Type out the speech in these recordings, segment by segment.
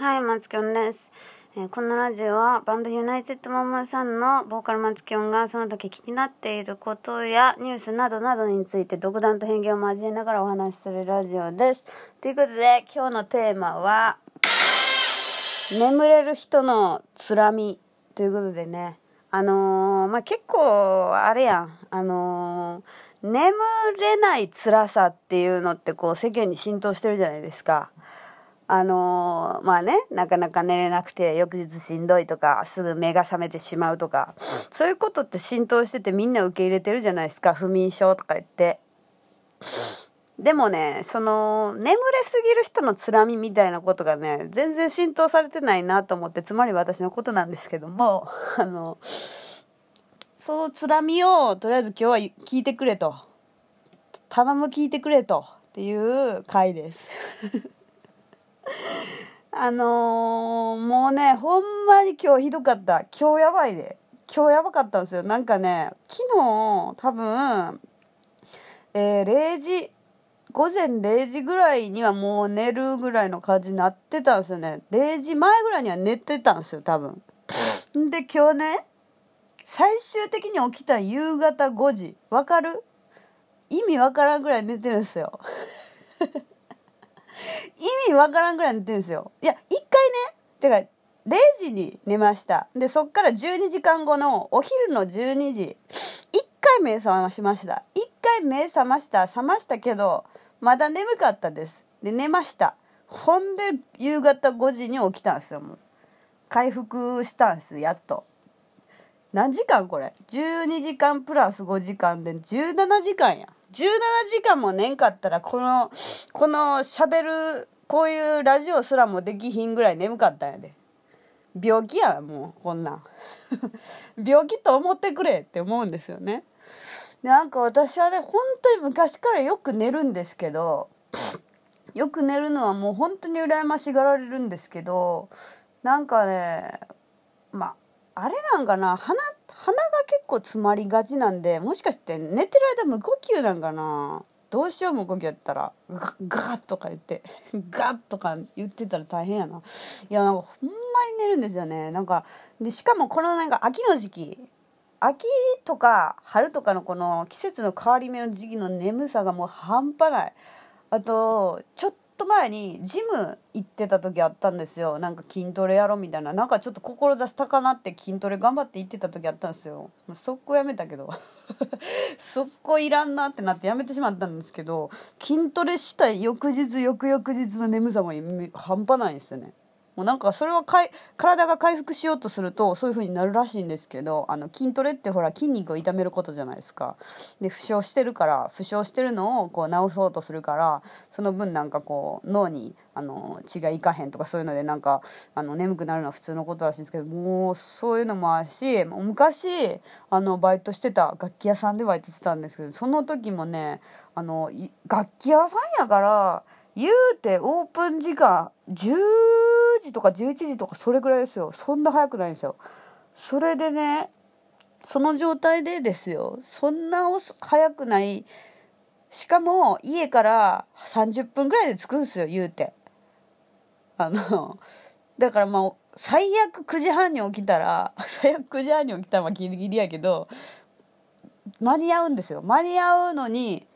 はい、松きょんです。えーこのラジオはバンドユナイテッドマンマさんのボーカル松きょんがその時気になっていることやニュースなどなどについて独断と偏見を交えながらお話しするラジオです。ということで今日のテーマは眠れる人のつらみということでねあのーまあ結構あれやんあのー眠れない辛さっていうのってこう世間に浸透してるじゃないですか。あのーまあねなかなか寝れなくて翌日しんどいとかすぐ目が覚めてしまうとかそういうことって浸透しててみんな受け入れてるじゃないですか不眠症とか言って。でもねその眠れすぎる人のつらみみたいなことがね全然浸透されてないなと思ってつまり私のことなんですけども あのそのつらみをとりあえず今日は聞いてくれと頼む聞いてくれとっていう回です。あのーもうねほんまに今日ひどかった。今日やばいで。今日やばかったんですよ。なんかね昨日多分えー0時午前0時ぐらいにはもう寝るぐらいの感じになってたんですよね。0時前ぐらいには寝てたんですよ多分。んで今日ね最終的に起きた夕方5時。わかる？意味わからんぐらい寝てるんですよ。意味わからんぐらい寝てんですよ。いや一回ねてか0時に寝ました。でそっから12時間後のお昼の12時1回目覚ましました。1回目覚ました覚ましたけどまだ眠かったです。で寝ました。ほんで夕方5時に起きたんですよもう。回復したんですやっと。何時間これ？12時間プラス5時間で17時間や。17時間も寝んかったらこのこのしゃべるこういうラジオすらもできひんぐらい眠かったんやで。病気やもうこんなん。病気と思ってくれって思うんですよね。でなんか私はね本当に昔からよく寝るんですけどよく寝るのはもう本当に羨ましがられるんですけどなんかねまああれなんかな鼻鼻が結構詰まりがちなんでもしかして寝てる間無呼吸なんかな？どうしよう無呼吸やったらガガッとか言ってガッとか言ってたら大変やな。いやなんかほんまに寝るんですよね。なんかでしかもこのなんか秋の時期秋とか春とかのこの季節の変わり目の時期の眠さがもう半端ない。あとちょっと前にジム行ってた時あったんですよ。なんか筋トレやろみたいな。なんかちょっと志高なって筋トレ頑張って行ってた時あったんですよ。まあ速攻やめたけど。速攻いらんなってなってやめてしまったんですけど筋トレしたい翌日翌々日の眠さも半端ないんですよね。もうなんかそれはかい体が回復しようとするとそういう風になるらしいんですけどあの筋トレってほら筋肉を痛めることじゃないですか。で負傷してるから負傷してるのをこう治そうとするからその分なんかこう脳にあの血がいかへんとかそういうのでなんかあの眠くなるのは普通のことらしいんですけどもうそういうのもあるし昔あのバイトしてた楽器屋さんでバイトしてたんですけどその時もねあの楽器屋さんやから言うてオープン時間10時とか11時とかそれぐらいですよ。そんな早くないんですよ。それでねその状態でですよ。そんな早くない。しかも家から30分ぐらいで着くんですよ言うて。あのだからまあ最悪9時半に起きたら 最悪9時半に起きたらまあギリギリやけど間に合うんですよ。間に合うのに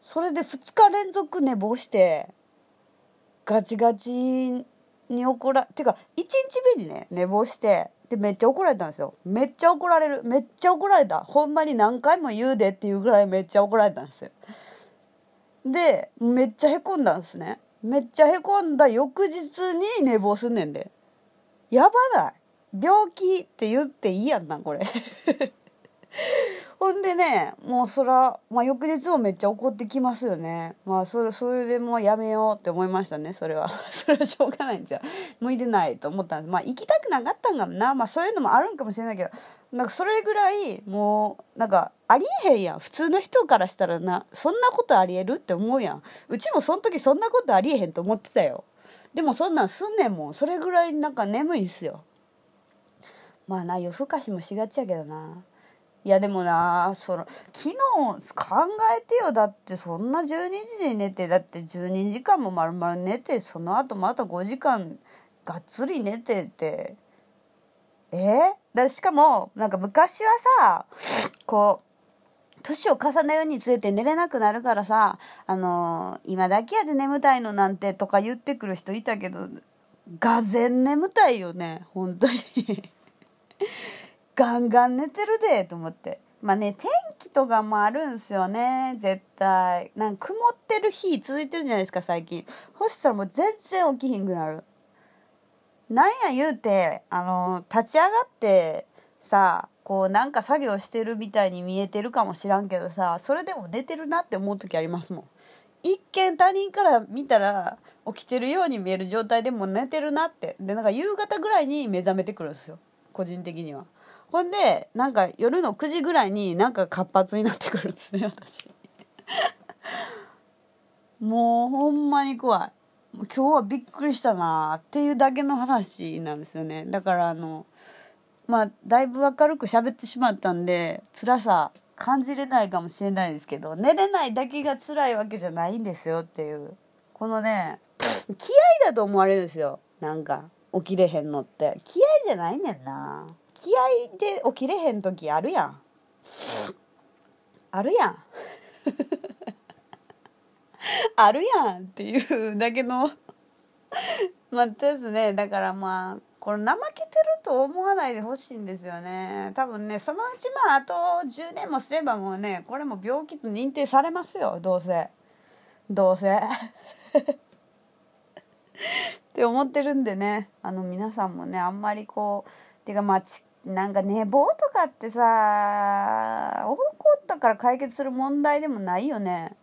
それで2日連続寝坊してガチガチに怒らていうか1日目にね寝坊してでめっちゃ怒られたんですよ。めっちゃ怒られる。めっちゃ怒られた。ほんまに何回も言うでっていうぐらいめっちゃ怒られたんですよ。でめっちゃへこんだんですね。めっちゃへこんだ翌日に寝坊すんねんで。やばない。病気って言っていいやんなこれ。ほんでねもうそら、まあ、翌日もめっちゃ怒ってきますよね。まあそれそれでもうやめようって思いましたねそれは。それはしょうがないんですよ。向いてないと思ったんです。まあ行きたくなかったんかな。まあそういうのもあるんかもしれないけどなんかそれぐらいもうなんかありえへんやん。普通の人からしたらなそんなことありえるって思うやん。うちもその時そんなことありえへんと思ってたよ。でもそんなんすんねんもん。それぐらいなんか眠いんすよ。まあな夜更かしもしがちやけどな。いやでもなその昨日考えてよ。だってそんな12時に寝てだって12時間も丸々寝てその後また5時間がっつり寝てて。え？ー、だしかもなんか昔はさこう年を重ねるにつれて寝れなくなるからさあのー、今だけやで眠たいのなんてとか言ってくる人いたけどがぜん眠たいよね本当に。ガンガン寝てるでと思って。まあね天気とかもあるんすよね。絶対。なんか曇ってる日続いてるじゃないですか最近。そしたらもう全然起きひんくなる。なんや言うてあの立ち上がってさこうなんか作業してるみたいに見えてるかもしらんけどさそれでも寝てるなって思う時ありますもん。一見他人から見たら起きてるように見える状態でも寝てるなって。でなんか夕方ぐらいに目覚めてくるんですよ。個人的には。ほんでなんか夜の9時ぐらいになんか活発になってくるんですね私。もうほんまに怖い。今日はびっくりしたなっていうだけの話なんですよね。だからあのまあだいぶ明るく喋ってしまったんで辛さ感じれないかもしれないですけど寝れないだけが辛いわけじゃないんですよっていう。このね気合だと思われるんですよ。なんか起きれへんのって。気合じゃないねんな。気合で起きれへん時あるやん。あるやん。あるやんっていうだけの。まあですね。だからまあこれ怠けてると思わないでほしいんですよね。多分ねそのうちまああと10年もすればもうねこれも病気と認定されますよ。どうせ。どうせ。って思ってるんでね。あの皆さんもねあんまりこうていうかまあなんか寝坊とかってさ起こったから解決する問題でもないよね。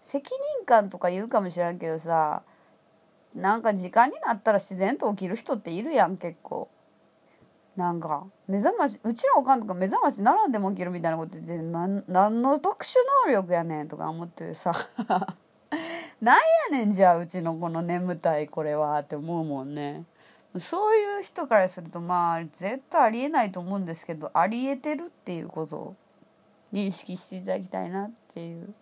責任感とか言うかもしれんけどさなんか時間になったら自然と起きる人っているやん結構。なんか目覚ましうちのおかんとか目覚まし並んでも起きるみたいなこと言って何何の特殊能力やねんとか思ってさ。なんやねんじゃあうちのこの眠たいこれはって思うもんね。そういう人からするとまあ絶対ありえないと思うんですけどありえてるっていうことを認識していただきたいなっていう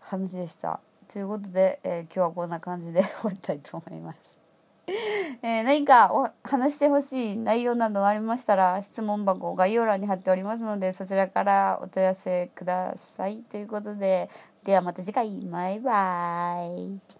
話でした。ということで、えー、今日はこんな感じで終わりたいと思います。えー、何かお話してほしい内容などありましたら質問箱概要欄に貼っておりますのでそちらからお問い合わせください。ということでではまた次回バイバーイ。